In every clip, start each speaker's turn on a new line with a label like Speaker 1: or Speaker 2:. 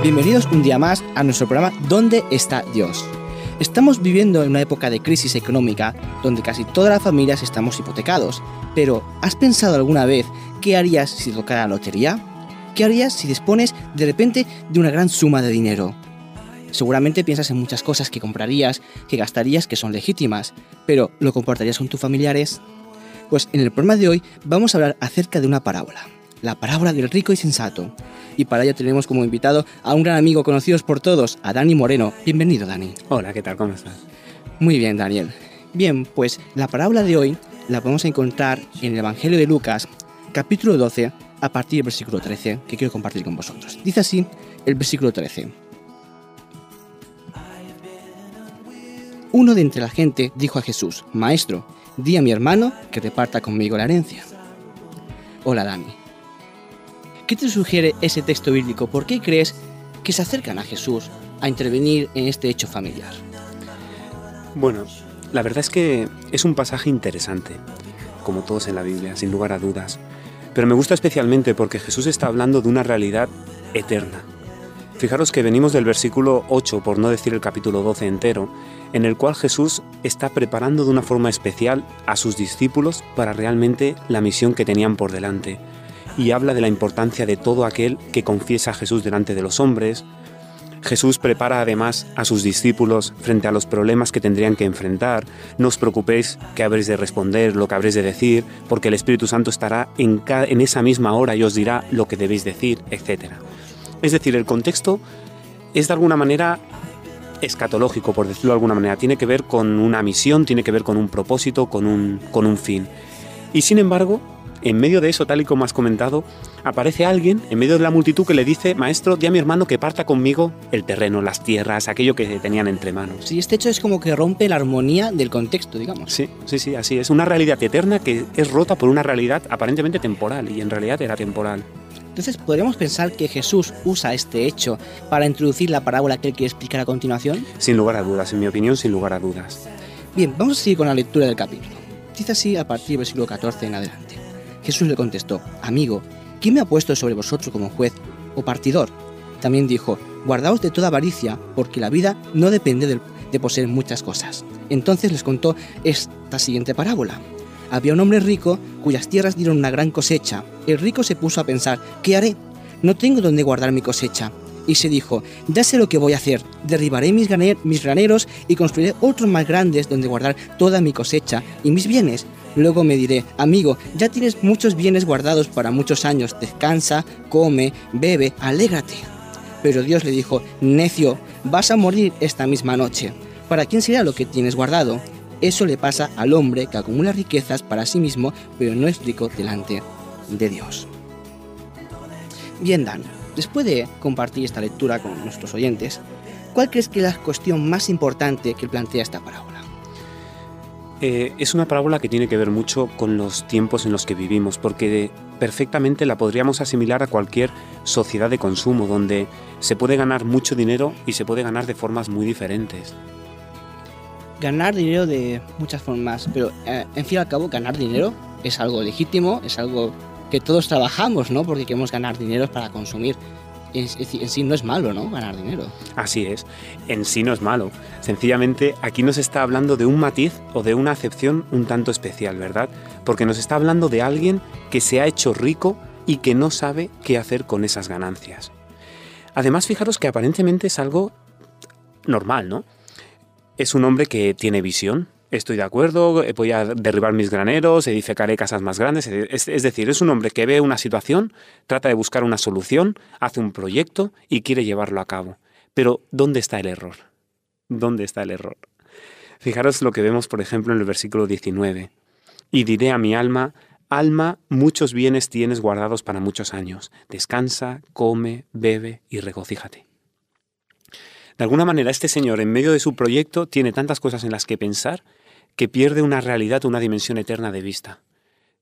Speaker 1: Bienvenidos un día más a nuestro programa ¿Dónde está Dios? Estamos viviendo en una época de crisis económica donde casi todas las familias estamos hipotecados, pero ¿has pensado alguna vez qué harías si tocara la lotería? ¿Qué harías si dispones de repente de una gran suma de dinero? Seguramente piensas en muchas cosas que comprarías, que gastarías, que son legítimas, pero ¿lo compartirías con tus familiares? Pues en el programa de hoy vamos a hablar acerca de una parábola, la parábola del rico y sensato. Y para ello tenemos como invitado a un gran amigo conocido por todos, a Dani Moreno. Bienvenido, Dani.
Speaker 2: Hola, ¿qué tal? ¿Cómo estás?
Speaker 1: Muy bien, Daniel. Bien, pues la parábola de hoy la podemos encontrar en el Evangelio de Lucas, capítulo 12, a partir del versículo 13, que quiero compartir con vosotros. Dice así el versículo 13. Uno de entre la gente dijo a Jesús, Maestro, di a mi hermano que reparta conmigo la herencia. Hola Dani. ¿Qué te sugiere ese texto bíblico? ¿Por qué crees que se acercan a Jesús a intervenir en este hecho familiar?
Speaker 2: Bueno, la verdad es que es un pasaje interesante, como todos en la Biblia, sin lugar a dudas. Pero me gusta especialmente porque Jesús está hablando de una realidad eterna. Fijaros que venimos del versículo 8, por no decir el capítulo 12 entero, en el cual Jesús está preparando de una forma especial a sus discípulos para realmente la misión que tenían por delante. Y habla de la importancia de todo aquel que confiesa a Jesús delante de los hombres. Jesús prepara además a sus discípulos frente a los problemas que tendrían que enfrentar. No os preocupéis que habréis de responder, lo que habréis de decir, porque el Espíritu Santo estará en, esa misma hora y os dirá lo que debéis decir, etc. Es decir, el contexto es de alguna manera escatológico, por decirlo de alguna manera. Tiene que ver con una misión, tiene que ver con un propósito, con un fin. Y sin embargo, en medio de eso, tal y como has comentado, aparece alguien en medio de la multitud que le dice, maestro, di a mi hermano que parta conmigo el terreno, las tierras, aquello que tenían entre manos.
Speaker 1: Sí, este hecho es como que rompe la armonía del contexto, digamos.
Speaker 2: Sí, sí, sí, así es. Una realidad eterna que es rota por una realidad aparentemente temporal, y en realidad era temporal.
Speaker 1: Entonces, ¿podríamos pensar que Jesús usa este hecho para introducir la parábola que él quiere explicar a continuación?
Speaker 2: Sin lugar a dudas, en mi opinión, sin lugar a dudas.
Speaker 1: Bien, vamos a seguir con la lectura del capítulo. Dice así a partir del versículo 14 en adelante. Jesús le contestó, Amigo, ¿quién me ha puesto sobre vosotros como juez o partidor? También dijo, Guardaos de toda avaricia, porque la vida no depende de, poseer muchas cosas. Entonces les contó esta siguiente parábola. Había un hombre rico cuyas tierras dieron una gran cosecha. El rico se puso a pensar, ¿qué haré? No tengo dónde guardar mi cosecha. Y se dijo, ya sé lo que voy a hacer, derribaré mis graneros y construiré otros más grandes donde guardar toda mi cosecha y mis bienes. Luego me diré, amigo, ya tienes muchos bienes guardados para muchos años, descansa, come, bebe, alégrate. Pero Dios le dijo, necio, vas a morir esta misma noche. ¿Para quién será lo que tienes guardado? Eso le pasa al hombre que acumula riquezas para sí mismo, pero no es rico delante de Dios. Bien, Dan, después de compartir esta lectura con nuestros oyentes, ¿cuál crees que es la cuestión más importante que plantea esta parábola?
Speaker 2: Eh, es una parábola que tiene que ver mucho con los tiempos en los que vivimos, porque perfectamente la podríamos asimilar a cualquier sociedad de consumo, donde se puede ganar mucho dinero y se puede ganar de formas muy diferentes
Speaker 1: ganar dinero de muchas formas, pero eh, en fin y al cabo ganar dinero es algo legítimo, es algo que todos trabajamos, ¿no? Porque queremos ganar dinero para consumir. En, en, sí no es malo, ¿no? Ganar dinero.
Speaker 2: Así es, en sí no es malo. Sencillamente aquí nos está hablando de un matiz o de una acepción un tanto especial, ¿verdad? Porque nos está hablando de alguien que se ha hecho rico y que no sabe qué hacer con esas ganancias. Además, fijaros que aparentemente es algo normal, ¿no? Es un hombre que tiene visión, estoy de acuerdo, voy a derribar mis graneros, edificaré casas más grandes. Es, decir, es un hombre que ve una situación, trata de buscar una solución, hace un proyecto y quiere llevarlo a cabo. Pero, ¿dónde está el error? ¿Dónde está el error? Fijaros lo que vemos, por ejemplo, en el versículo 19. Y diré a mi alma, Alma, muchos bienes tienes guardados para muchos años. Descansa, come, bebe y regocíjate. De alguna manera, este señor, en medio de su proyecto, tiene tantas cosas en las que pensar que pierde una realidad, una dimensión eterna de vista,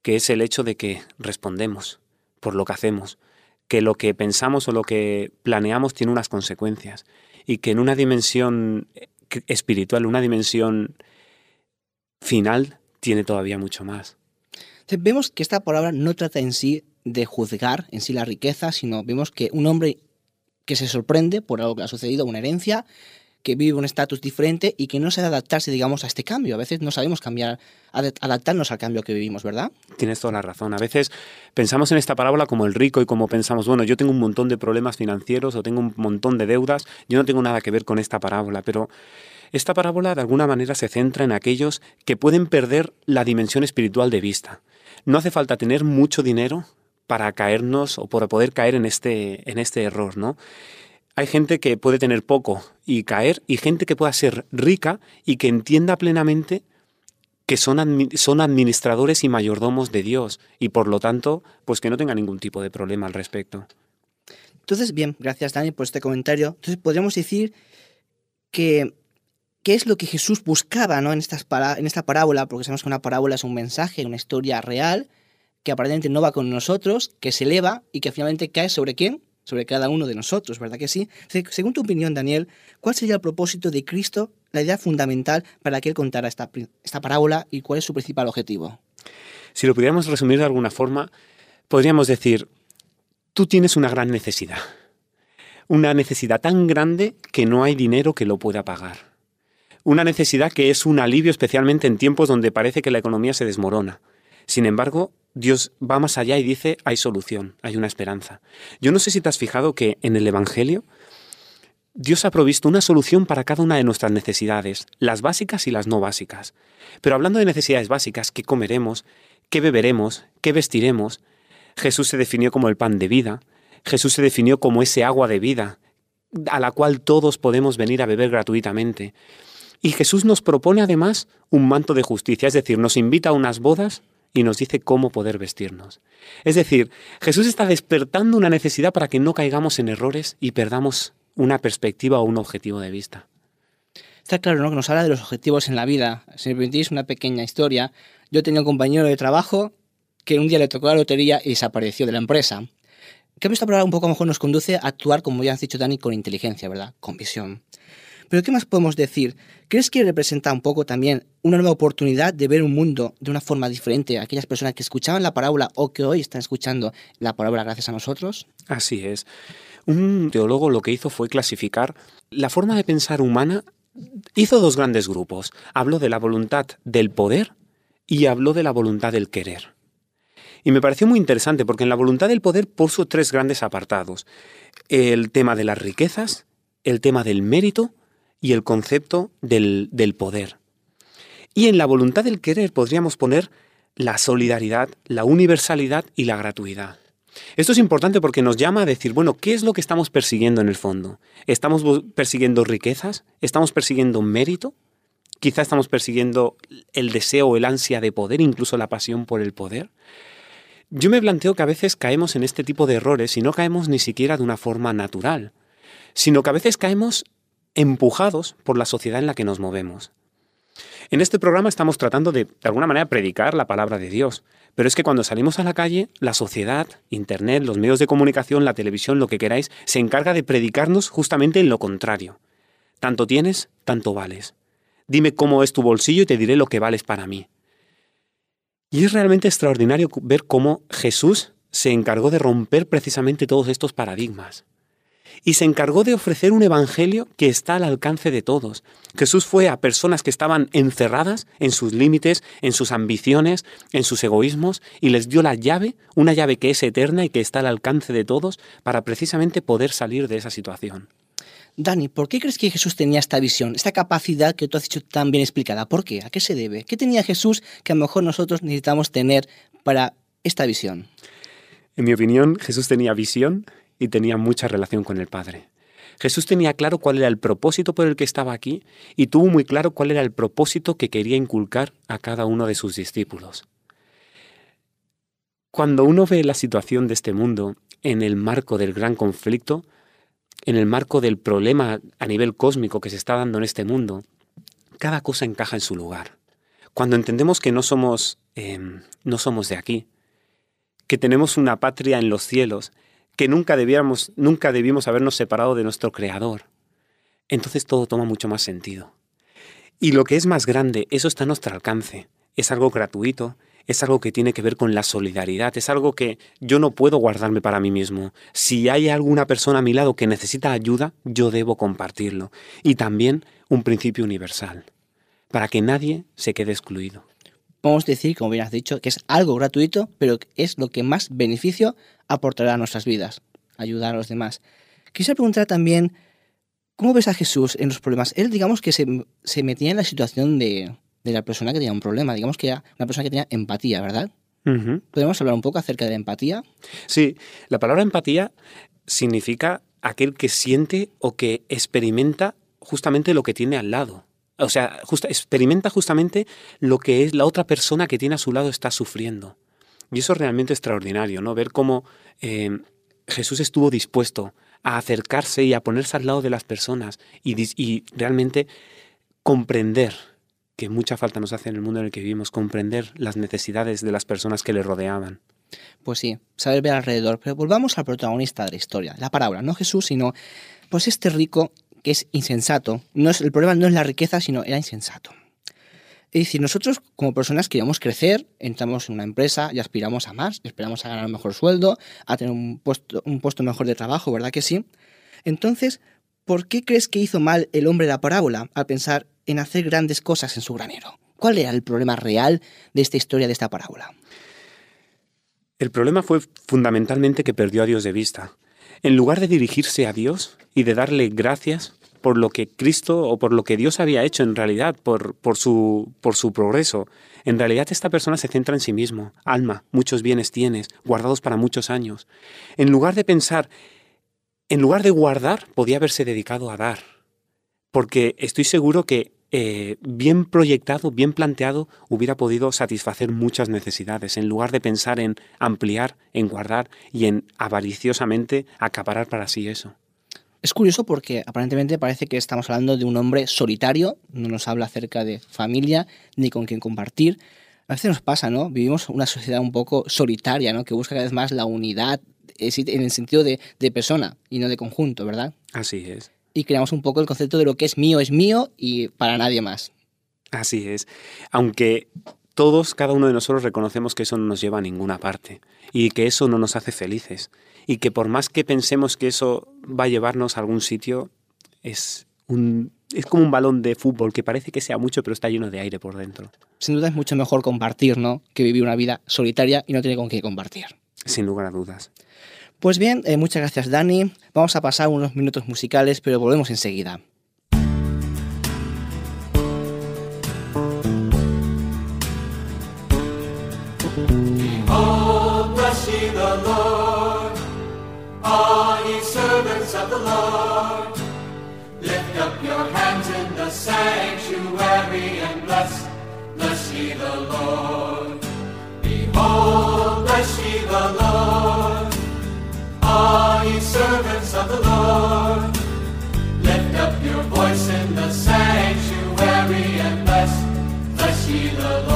Speaker 2: que es el hecho de que respondemos por lo que hacemos, que lo que pensamos o lo que planeamos tiene unas consecuencias y que en una dimensión espiritual, una dimensión final, tiene todavía mucho más.
Speaker 1: Vemos que esta palabra no trata en sí de juzgar en sí la riqueza, sino vemos que un hombre que se sorprende por algo que ha sucedido, una herencia, que vive un estatus diferente y que no sabe adaptarse, digamos, a este cambio. A veces no sabemos cambiar, adaptarnos al cambio que vivimos, ¿verdad?
Speaker 2: Tienes toda la razón. A veces pensamos en esta parábola como el rico y como pensamos, bueno, yo tengo un montón de problemas financieros o tengo un montón de deudas, yo no tengo nada que ver con esta parábola, pero esta parábola de alguna manera se centra en aquellos que pueden perder la dimensión espiritual de vista. No hace falta tener mucho dinero para caernos o para poder caer en este, en este error, ¿no? Hay gente que puede tener poco y caer y gente que pueda ser rica y que entienda plenamente que son, son administradores y mayordomos de Dios y por lo tanto, pues que no tenga ningún tipo de problema al respecto.
Speaker 1: Entonces, bien, gracias Dani por este comentario. Entonces, podríamos decir que qué es lo que Jesús buscaba ¿no? en, estas en esta parábola, porque sabemos que una parábola es un mensaje, una historia real, que aparentemente no va con nosotros, que se eleva y que finalmente cae sobre quién? Sobre cada uno de nosotros, ¿verdad que sí? Según tu opinión, Daniel, ¿cuál sería el propósito de Cristo, la idea fundamental para que Él contara esta, esta parábola y cuál es su principal objetivo?
Speaker 2: Si lo pudiéramos resumir de alguna forma, podríamos decir, tú tienes una gran necesidad, una necesidad tan grande que no hay dinero que lo pueda pagar. Una necesidad que es un alivio especialmente en tiempos donde parece que la economía se desmorona. Sin embargo, Dios va más allá y dice, hay solución, hay una esperanza. Yo no sé si te has fijado que en el Evangelio Dios ha provisto una solución para cada una de nuestras necesidades, las básicas y las no básicas. Pero hablando de necesidades básicas, ¿qué comeremos? ¿Qué beberemos? ¿Qué vestiremos? Jesús se definió como el pan de vida, Jesús se definió como ese agua de vida, a la cual todos podemos venir a beber gratuitamente. Y Jesús nos propone además un manto de justicia, es decir, nos invita a unas bodas y nos dice cómo poder vestirnos. Es decir, Jesús está despertando una necesidad para que no caigamos en errores y perdamos una perspectiva o un objetivo de vista.
Speaker 1: Está claro, ¿no? Que nos habla de los objetivos en la vida. Si me permitís una pequeña historia, yo tenía un compañero de trabajo que un día le tocó la lotería y desapareció de la empresa. Que esta palabra un poco mejor nos conduce a actuar, como ya has dicho Dani, con inteligencia, ¿verdad? Con visión. Pero ¿qué más podemos decir? ¿Crees que representa un poco también una nueva oportunidad de ver un mundo de una forma diferente a aquellas personas que escuchaban la parábola o que hoy están escuchando la parábola gracias a nosotros?
Speaker 2: Así es. Un teólogo lo que hizo fue clasificar la forma de pensar humana. Hizo dos grandes grupos. Habló de la voluntad del poder y habló de la voluntad del querer. Y me pareció muy interesante porque en la voluntad del poder puso tres grandes apartados. El tema de las riquezas, el tema del mérito y el concepto del, poder. Y en la voluntad del querer podríamos poner la solidaridad, la universalidad y la gratuidad. Esto es importante porque nos llama a decir, bueno, ¿qué es lo que estamos persiguiendo en el fondo? ¿Estamos persiguiendo riquezas? ¿Estamos persiguiendo mérito? Quizá estamos persiguiendo el deseo, el ansia de poder, incluso la pasión por el poder. Yo me planteo que a veces caemos en este tipo de errores y no caemos ni siquiera de una forma natural, sino que a veces caemos empujados por la sociedad en la que nos movemos. En este programa estamos tratando de, de alguna manera, predicar la palabra de Dios, pero es que cuando salimos a la calle, la sociedad, Internet, los medios de comunicación, la televisión, lo que queráis, se encarga de predicarnos justamente en lo contrario. Tanto tienes, tanto vales. Dime cómo es tu bolsillo y te diré lo que vales para mí. Y es realmente extraordinario ver cómo Jesús se encargó de romper precisamente todos estos paradigmas y se encargó de ofrecer un evangelio que está al alcance de todos. Jesús fue a personas que estaban encerradas en sus límites, en sus ambiciones, en sus egoísmos, y les dio la llave, una llave que es eterna y que está al alcance de todos, para precisamente poder salir de esa situación.
Speaker 1: Dani, ¿por qué crees que Jesús tenía esta visión, esta capacidad que tú has dicho tan bien explicada? ¿Por qué? ¿A qué se debe? ¿Qué tenía Jesús que a lo mejor nosotros necesitamos tener para esta visión?
Speaker 2: En mi opinión, Jesús tenía visión y tenía mucha relación con el Padre. Jesús tenía claro cuál era el propósito por el que estaba aquí y tuvo muy claro cuál era el propósito que quería inculcar a cada uno de sus discípulos. cuando uno ve la situación de este mundo en el marco del gran conflicto, en el marco del problema a nivel cósmico que se está dando en este mundo, cada cosa encaja en su lugar. Cuando entendemos que no somos, em, no somos de aquí, que tenemos una patria en los cielos, que nunca debiéramos, nunca debimos habernos separado de nuestro Creador, entonces todo toma mucho más sentido. Y lo que es más grande, eso está a nuestro alcance. Es algo gratuito, es algo que tiene que ver con la solidaridad, es algo que yo no puedo guardarme para mí mismo. Si hay alguna persona a mi lado que necesita ayuda, yo debo compartirlo. Y también un principio universal, para que nadie se quede excluido.
Speaker 1: Podemos decir, como bien has dicho, que es algo gratuito, pero es lo que más beneficio aportará a nuestras vidas, ayudar a los demás. Quisiera preguntar también, ¿cómo ves a Jesús en los problemas? Él, digamos que se, se metía en la situación de, de la persona que tenía un problema. Digamos que era una persona que tenía empatía, ¿verdad? ¿Podemos hablar un poco acerca de la empatía?
Speaker 2: Sí, la palabra empatía significa aquel que siente o que experimenta justamente lo que tiene al lado. O sea, experimenta justamente lo que es la otra persona que tiene a su lado está sufriendo. Y eso es realmente extraordinario, ¿no? Ver cómo eh, Jesús estuvo dispuesto a acercarse y a ponerse al lado de las personas y, realmente comprender que mucha falta nos hace en el mundo en el que vivimos, comprender las necesidades de las personas que le rodeaban.
Speaker 1: Pues sí, saber ver alrededor. Pero volvamos al protagonista de la historia, la parábola, no Jesús, sino pues este rico que es insensato. No es, el problema no es la riqueza, sino era insensato. Es decir, nosotros como personas queremos crecer, entramos en una empresa y aspiramos a más, esperamos a ganar un mejor sueldo, a tener un puesto, un puesto mejor de trabajo, ¿verdad que sí? Entonces, ¿por qué crees que hizo mal el hombre de la parábola al pensar en hacer grandes cosas en su granero. ¿Cuál era el problema real de esta historia, de esta parábola?
Speaker 2: El problema fue fundamentalmente que perdió a Dios de vista. En lugar de dirigirse a Dios y de darle gracias por lo que Cristo o por lo que Dios había hecho en realidad, por, su progreso, en realidad esta persona se centra en sí mismo. Alma, muchos bienes tienes, guardados para muchos años. En lugar de pensar, en lugar de guardar, podía haberse dedicado a dar. Porque estoy seguro que eh, bien proyectado, bien planteado, hubiera podido satisfacer muchas necesidades, en lugar de pensar en ampliar, en guardar y en avariciosamente acaparar para sí eso.
Speaker 1: Es curioso porque aparentemente parece que estamos hablando de un hombre solitario, no nos habla acerca de familia ni con quien compartir. A veces nos pasa, ¿no? Vivimos una sociedad un poco solitaria, ¿no? Que busca cada vez más la unidad en el sentido de, de persona y no de conjunto, ¿verdad?
Speaker 2: Así es
Speaker 1: y creamos un poco el concepto de lo que es mío es mío y para nadie más.
Speaker 2: Así es. Aunque todos, cada uno de nosotros reconocemos que eso no nos lleva a ninguna parte y que eso no nos hace felices y que por más que pensemos que eso va a llevarnos a algún sitio, es un es como un balón de fútbol que parece que sea mucho, pero está lleno de aire por dentro.
Speaker 1: Sin duda es mucho mejor compartir, ¿no? Que vivir una vida solitaria y no tener con qué compartir.
Speaker 2: Sin lugar a dudas.
Speaker 1: Pues bien, eh, muchas gracias Dani. Vamos a pasar unos minutos musicales, pero volvemos enseguida.
Speaker 3: The Lord. Lift up your hands in the sanctuary and bless, bless ye the Lord. Behold, bless ye the Lord all ye servants of the Lord. Lift up your voice in the sanctuary and bless, bless ye the Lord.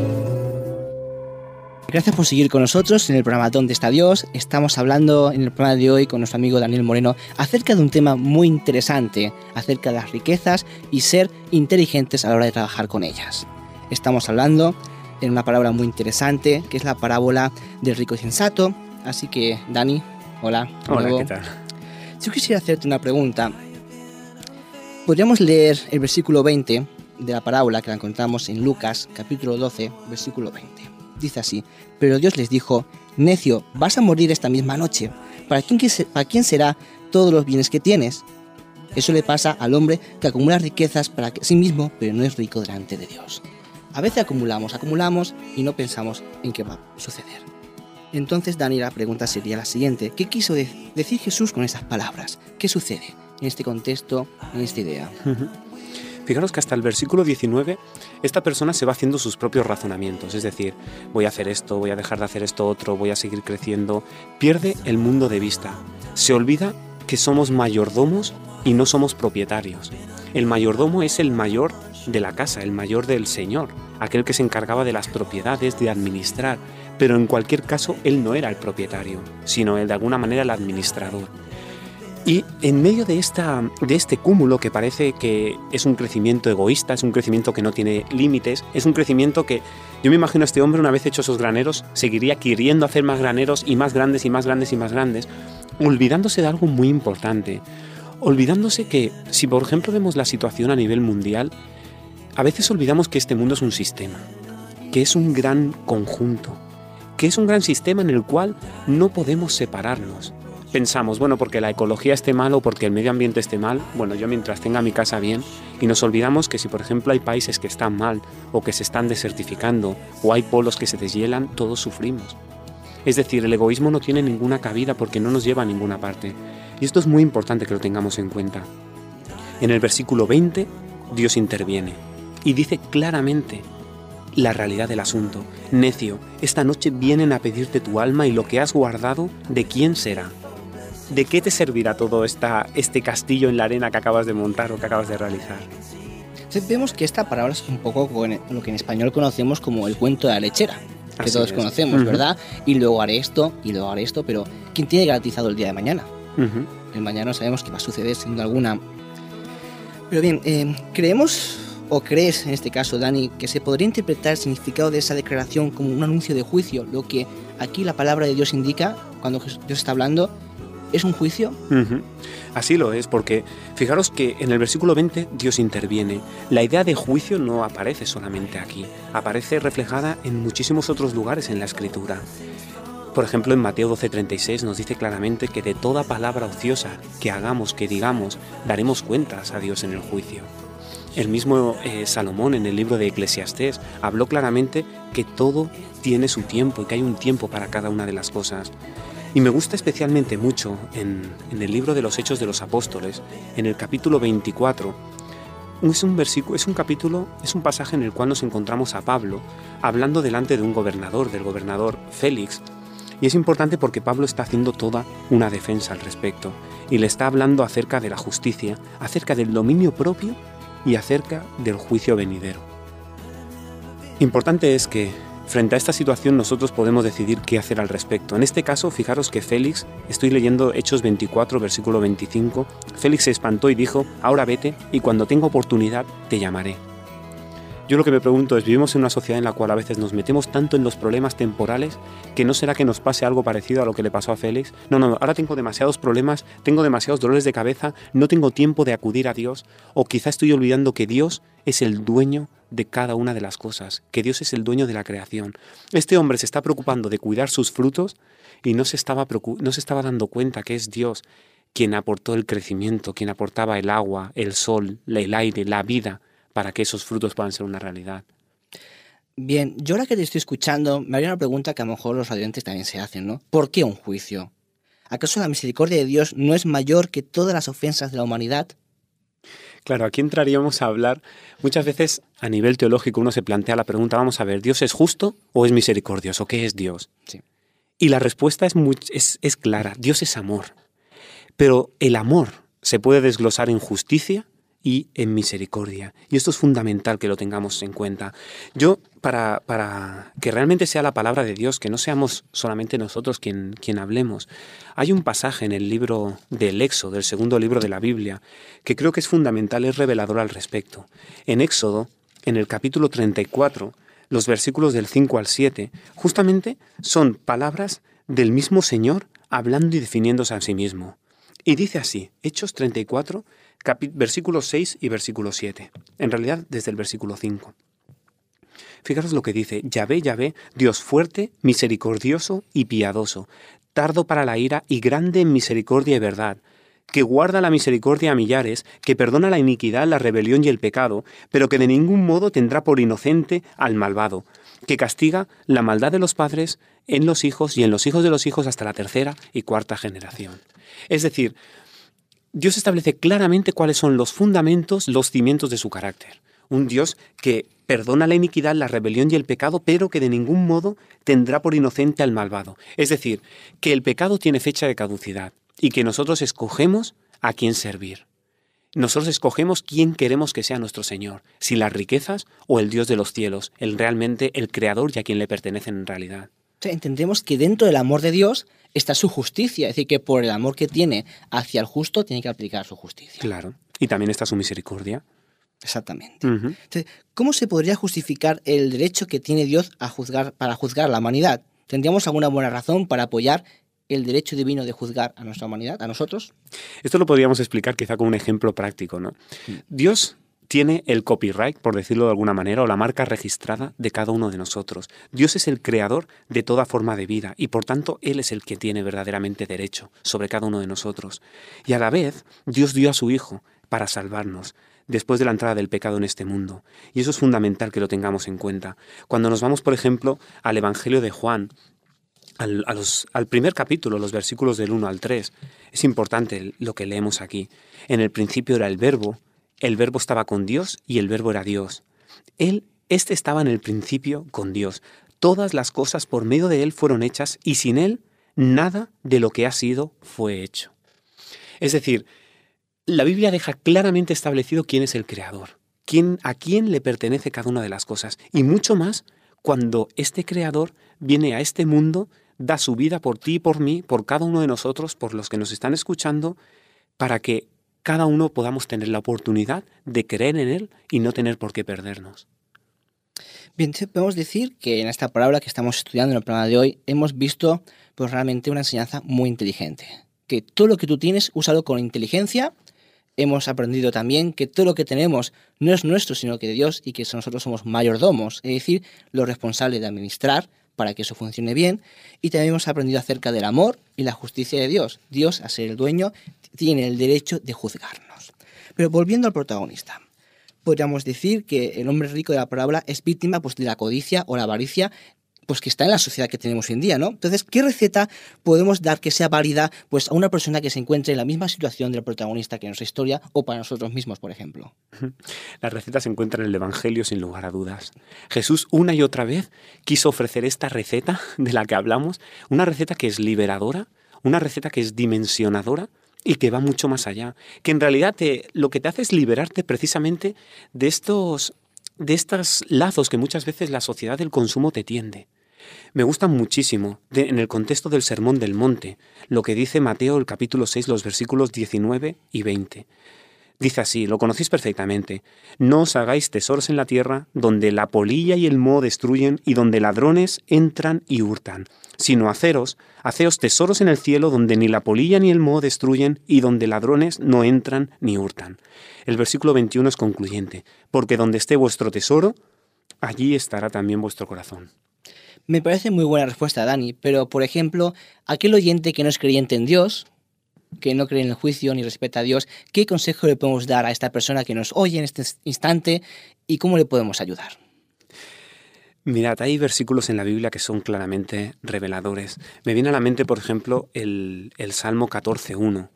Speaker 1: Gracias por seguir con nosotros en el programa ¿Dónde está Dios? Estamos hablando en el programa de hoy con nuestro amigo Daniel Moreno acerca de un tema muy interesante, acerca de las riquezas y ser inteligentes a la hora de trabajar con ellas. Estamos hablando de una palabra muy interesante que es la parábola del rico y sensato. Así que, Dani, hola.
Speaker 2: Hola. ¿qué tal?
Speaker 1: Yo quisiera hacerte una pregunta. Podríamos leer el versículo 20 de la parábola que la encontramos en Lucas, capítulo 12, versículo 20. Dice así, pero Dios les dijo, necio, vas a morir esta misma noche. ¿Para quién, que se- ¿Para quién será todos los bienes que tienes? Eso le pasa al hombre que acumula riquezas para sí mismo, pero no es rico delante de Dios. A veces acumulamos, acumulamos y no pensamos en qué va a suceder. Entonces, Dani, la pregunta sería la siguiente. ¿Qué quiso de- decir Jesús con esas palabras? ¿Qué sucede en este contexto, en esta idea?
Speaker 2: Fijaros que hasta el versículo 19 esta persona se va haciendo sus propios razonamientos, es decir, voy a hacer esto, voy a dejar de hacer esto otro, voy a seguir creciendo, pierde el mundo de vista, se olvida que somos mayordomos y no somos propietarios. El mayordomo es el mayor de la casa, el mayor del Señor, aquel que se encargaba de las propiedades, de administrar, pero en cualquier caso él no era el propietario, sino él de alguna manera el administrador. Y en medio de, esta, de este cúmulo que parece que es un crecimiento egoísta, es un crecimiento que no tiene límites, es un crecimiento que yo me imagino a este hombre una vez hecho esos graneros, seguiría queriendo hacer más graneros y más grandes y más grandes y más grandes, olvidándose de algo muy importante, olvidándose que si por ejemplo vemos la situación a nivel mundial, a veces olvidamos que este mundo es un sistema, que es un gran conjunto, que es un gran sistema en el cual no podemos separarnos pensamos, bueno, porque la ecología esté mal o porque el medio ambiente esté mal, bueno, yo mientras tenga mi casa bien, y nos olvidamos que si por ejemplo hay países que están mal o que se están desertificando o hay polos que se deshielan, todos sufrimos. Es decir, el egoísmo no tiene ninguna cabida porque no nos lleva a ninguna parte. Y esto es muy importante que lo tengamos en cuenta. En el versículo 20, Dios interviene y dice claramente la realidad del asunto. Necio, esta noche vienen a pedirte tu alma y lo que has guardado, ¿de quién será? ¿De qué te servirá todo esta, este castillo en la arena que acabas de montar o que acabas de realizar?
Speaker 1: Vemos que esta palabra es un poco con lo que en español conocemos como el cuento de la lechera, que
Speaker 2: Así
Speaker 1: todos
Speaker 2: es.
Speaker 1: conocemos. ¿verdad? Y luego haré esto, y luego haré esto, pero ¿quién tiene garantizado el día de mañana? El mañana no sabemos qué va a suceder sin duda alguna. Pero bien, eh, ¿creemos o crees en este caso, Dani, que se podría interpretar el significado de esa declaración como un anuncio de juicio? Lo que aquí la palabra de Dios indica, cuando Dios está hablando, ¿es un juicio?
Speaker 2: Así lo es, porque fijaros que en el versículo 20 Dios interviene. La idea de juicio no aparece solamente aquí, aparece reflejada en muchísimos otros lugares en la escritura. Por ejemplo, en Mateo 12:36 nos dice claramente que de toda palabra ociosa que hagamos, que digamos, daremos cuentas a Dios en el juicio. El mismo eh, Salomón en el libro de Eclesiastés habló claramente que todo tiene su tiempo y que hay un tiempo para cada una de las cosas. Y me gusta especialmente mucho en, el libro de los Hechos de los Apóstoles, en el capítulo 24, es un versículo, es un capítulo, es un pasaje en el cual nos encontramos a Pablo hablando delante de un gobernador, del gobernador Félix. Y es importante porque Pablo está haciendo toda una defensa al respecto y le está hablando acerca de la justicia, acerca del dominio propio y acerca del juicio venidero. Importante es que frente a esta situación nosotros podemos decidir qué hacer al respecto. En este caso, fijaros que Félix, estoy leyendo Hechos 24, versículo 25, Félix se espantó y dijo, ahora vete y cuando tenga oportunidad te llamaré. Yo lo que me pregunto es, vivimos en una sociedad en la cual a veces nos metemos tanto en los problemas temporales que no será que nos pase algo parecido a lo que le pasó a Félix. No, no, ahora tengo demasiados problemas, tengo demasiados dolores de cabeza, no tengo tiempo de acudir a Dios o quizá estoy olvidando que Dios es el dueño de cada una de las cosas, que Dios es el dueño de la creación. Este hombre se está preocupando de cuidar sus frutos y no se estaba, no se estaba dando cuenta que es Dios quien aportó el crecimiento, quien aportaba el agua, el sol, el aire, la vida para que esos frutos puedan ser una realidad.
Speaker 1: Bien, yo ahora que te estoy escuchando, me haría una pregunta que a lo mejor los radiantes también se hacen, ¿no? ¿Por qué un juicio? ¿Acaso la misericordia de Dios no es mayor que todas las ofensas de la humanidad?
Speaker 2: Claro, aquí entraríamos a hablar, muchas veces a nivel teológico uno se plantea la pregunta, vamos a ver, ¿Dios es justo o es misericordioso? ¿Qué es Dios?
Speaker 1: Sí.
Speaker 2: Y la respuesta es, muy, es, es clara, Dios es amor. Pero el amor se puede desglosar en justicia y en misericordia. Y esto es fundamental que lo tengamos en cuenta. Yo, para, para que realmente sea la palabra de Dios, que no seamos solamente nosotros quien, quien hablemos, hay un pasaje en el libro del Éxodo, del segundo libro de la Biblia, que creo que es fundamental, es revelador al respecto. En Éxodo, en el capítulo 34, los versículos del 5 al 7, justamente son palabras del mismo Señor hablando y definiéndose a sí mismo. Y dice así, Hechos 34, versículos 6 y versículo 7. En realidad, desde el versículo 5. Fijaros lo que dice, Yahvé, Yahvé, Dios fuerte, misericordioso y piadoso, tardo para la ira y grande en misericordia y verdad, que guarda la misericordia a millares, que perdona la iniquidad, la rebelión y el pecado, pero que de ningún modo tendrá por inocente al malvado, que castiga la maldad de los padres en los hijos y en los hijos de los hijos hasta la tercera y cuarta generación. Es decir, Dios establece claramente cuáles son los fundamentos, los cimientos de su carácter. Un Dios que perdona la iniquidad, la rebelión y el pecado, pero que de ningún modo tendrá por inocente al malvado. Es decir, que el pecado tiene fecha de caducidad y que nosotros escogemos a quién servir. Nosotros escogemos quién queremos que sea nuestro Señor, si las riquezas o el Dios de los cielos, el realmente el creador y a quien le pertenecen en realidad.
Speaker 1: O sea, entendemos que dentro del amor de Dios está su justicia, es decir, que por el amor que tiene hacia el justo tiene que aplicar su justicia.
Speaker 2: Claro. Y también está su misericordia.
Speaker 1: Exactamente. Entonces, ¿cómo se podría justificar el derecho que tiene Dios a juzgar para juzgar a la humanidad? ¿Tendríamos alguna buena razón para apoyar el derecho divino de juzgar a nuestra humanidad, a nosotros?
Speaker 2: Esto lo podríamos explicar quizá con un ejemplo práctico, ¿no? Dios tiene el copyright, por decirlo de alguna manera, o la marca registrada de cada uno de nosotros. Dios es el creador de toda forma de vida y por tanto Él es el que tiene verdaderamente derecho sobre cada uno de nosotros. Y a la vez, Dios dio a su Hijo para salvarnos después de la entrada del pecado en este mundo. Y eso es fundamental que lo tengamos en cuenta. Cuando nos vamos, por ejemplo, al Evangelio de Juan, al, al, primer capítulo, los versículos del 1 al 3, es importante lo que leemos aquí. En el principio era el verbo, el verbo estaba con Dios y el verbo era Dios. Él, este estaba en el principio con Dios. Todas las cosas por medio de Él fueron hechas y sin Él nada de lo que ha sido fue hecho. Es decir, la Biblia deja claramente establecido quién es el creador, quién, a quién le pertenece cada una de las cosas, y mucho más cuando este creador viene a este mundo, da su vida por ti y por mí, por cada uno de nosotros, por los que nos están escuchando, para que cada uno podamos tener la oportunidad de creer en Él y no tener por qué perdernos.
Speaker 1: Bien, podemos decir que en esta palabra que estamos estudiando en el programa de hoy hemos visto pues, realmente una enseñanza muy inteligente. Que todo lo que tú tienes, úsalo con inteligencia. Hemos aprendido también que todo lo que tenemos no es nuestro, sino que de Dios y que nosotros somos mayordomos, es decir, los responsables de administrar para que eso funcione bien. Y también hemos aprendido acerca del amor y la justicia de Dios. Dios, a ser el dueño, tiene el derecho de juzgarnos. Pero volviendo al protagonista, podríamos decir que el hombre rico de la parábola es víctima pues, de la codicia o la avaricia pues que está en la sociedad que tenemos hoy en día, ¿no? Entonces, ¿qué receta podemos dar que sea válida pues a una persona que se encuentre en la misma situación del protagonista que en nuestra historia o para nosotros mismos, por ejemplo?
Speaker 2: La receta se encuentra en el Evangelio sin lugar a dudas. Jesús una y otra vez quiso ofrecer esta receta de la que hablamos, una receta que es liberadora, una receta que es dimensionadora y que va mucho más allá, que en realidad lo que te hace es liberarte precisamente de estos de estos lazos que muchas veces la sociedad del consumo te tiende. Me gusta muchísimo, en el contexto del Sermón del Monte, lo que dice Mateo el capítulo 6, los versículos 19 y 20. Dice así, lo conocéis perfectamente, no os hagáis tesoros en la tierra donde la polilla y el moho destruyen y donde ladrones entran y hurtan, sino haceros, haceos tesoros en el cielo donde ni la polilla ni el moho destruyen y donde ladrones no entran ni hurtan. El versículo 21 es concluyente, porque donde esté vuestro tesoro, allí estará también vuestro corazón.
Speaker 1: Me parece muy buena respuesta, Dani, pero por ejemplo, aquel oyente que no es creyente en Dios, que no cree en el juicio ni respeta a Dios, ¿qué consejo le podemos dar a esta persona que nos oye en este instante y cómo le podemos ayudar?
Speaker 2: Mirad, hay versículos en la Biblia que son claramente reveladores. Me viene a la mente, por ejemplo, el, Salmo 14.1,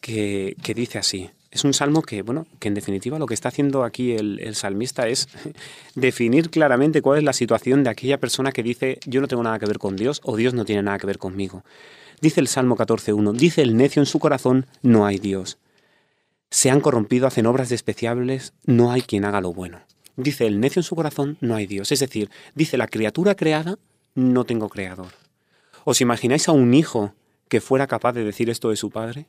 Speaker 2: que, que dice así. Es un salmo que, bueno, que en definitiva lo que está haciendo aquí el, salmista es definir claramente cuál es la situación de aquella persona que dice yo no tengo nada que ver con Dios o Dios no tiene nada que ver conmigo. Dice el Salmo 14.1, dice el necio en su corazón, no hay Dios. Se han corrompido, hacen obras despreciables, no hay quien haga lo bueno. Dice el necio en su corazón, no hay Dios. Es decir, dice la criatura creada, no tengo creador. ¿Os imagináis a un hijo que fuera capaz de decir esto de su padre?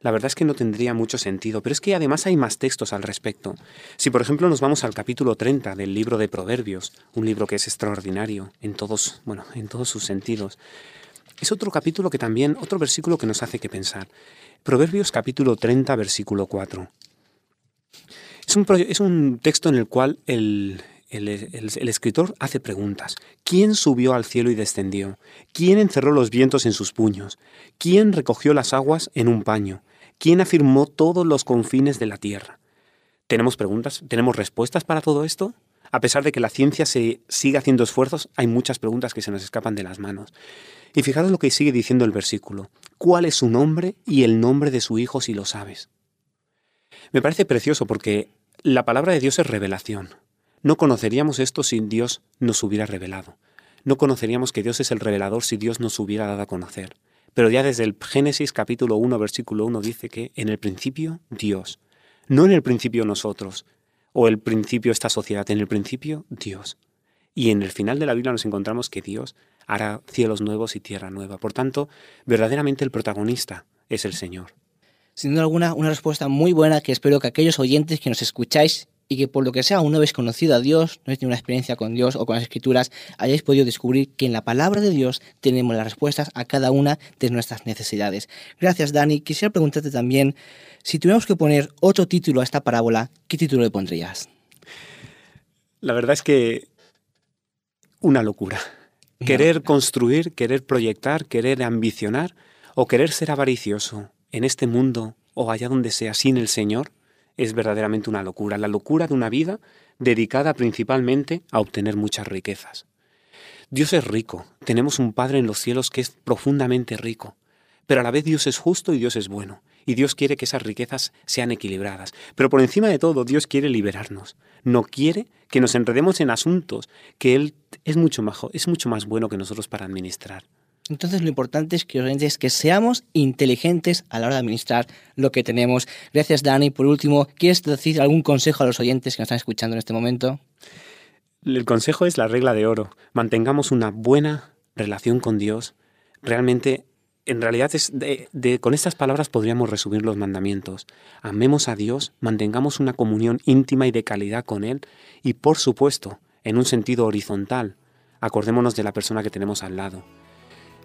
Speaker 2: La verdad es que no tendría mucho sentido, pero es que además hay más textos al respecto. Si por ejemplo nos vamos al capítulo 30 del libro de Proverbios, un libro que es extraordinario en todos, bueno, en todos sus sentidos, es otro capítulo que también, otro versículo que nos hace que pensar. Proverbios capítulo 30, versículo 4. Es un, es un texto en el cual el, el, escritor hace preguntas. ¿Quién subió al cielo y descendió? ¿Quién encerró los vientos en sus puños? ¿Quién recogió las aguas en un paño? ¿Quién afirmó todos los confines de la tierra? ¿Tenemos preguntas? ¿Tenemos respuestas para todo esto? A pesar de que la ciencia se sigue haciendo esfuerzos, hay muchas preguntas que se nos escapan de las manos. Y fijaros lo que sigue diciendo el versículo. ¿Cuál es su nombre y el nombre de su hijo si lo sabes? Me parece precioso porque la palabra de Dios es revelación. No conoceríamos esto si Dios nos hubiera revelado. No conoceríamos que Dios es el revelador si Dios nos hubiera dado a conocer. Pero ya desde el Génesis capítulo 1, versículo 1 dice que en el principio Dios, no en el principio nosotros, o el principio esta sociedad, en el principio Dios. Y en el final de la Biblia nos encontramos que Dios hará cielos nuevos y tierra nueva. Por tanto, verdaderamente el protagonista es el Señor.
Speaker 1: Sin duda alguna, una respuesta muy buena que espero que aquellos oyentes que nos escucháis y que por lo que sea aún no habéis conocido a Dios, no habéis tenido una experiencia con Dios o con las Escrituras, hayáis podido descubrir que en la palabra de Dios tenemos las respuestas a cada una de nuestras necesidades. Gracias, Dani. Quisiera preguntarte también, si tuviéramos que poner otro título a esta parábola, ¿qué título le pondrías?
Speaker 2: La verdad es que una locura. Querer construir, querer proyectar, querer ambicionar o querer ser avaricioso en este mundo o allá donde sea sin el Señor es verdaderamente una locura. La locura de una vida dedicada principalmente a obtener muchas riquezas. Dios es rico. Tenemos un Padre en los cielos que es profundamente rico. Pero a la vez Dios es justo y Dios es bueno. Y Dios quiere que esas riquezas sean equilibradas. Pero por encima de todo, Dios quiere liberarnos. No quiere que nos enredemos en asuntos que Él es mucho, más, es mucho más bueno que nosotros para administrar.
Speaker 1: Entonces lo importante es que, es que seamos inteligentes a la hora de administrar lo que tenemos. Gracias Dani. Por último, ¿quieres decir algún consejo a los oyentes que nos están escuchando en este momento?
Speaker 2: El consejo es la regla de oro. Mantengamos una buena relación con Dios. Realmente, en realidad, es de, con estas palabras podríamos resumir los mandamientos. Amemos a Dios, mantengamos una comunión íntima y de calidad con Él y, por supuesto, en un sentido horizontal, acordémonos de la persona que tenemos al lado.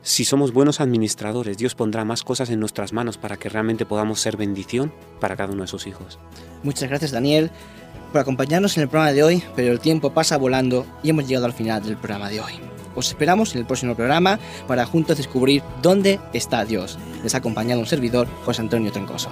Speaker 2: Si somos buenos administradores, Dios pondrá más cosas en nuestras manos para que realmente podamos ser bendición para cada uno de sus hijos.
Speaker 1: Muchas gracias Daniel por acompañarnos en el programa de hoy, pero el tiempo pasa volando y hemos llegado al final del programa de hoy. Os esperamos en el próximo programa para juntos descubrir dónde está Dios. Les ha acompañado un servidor, José Antonio Troncoso.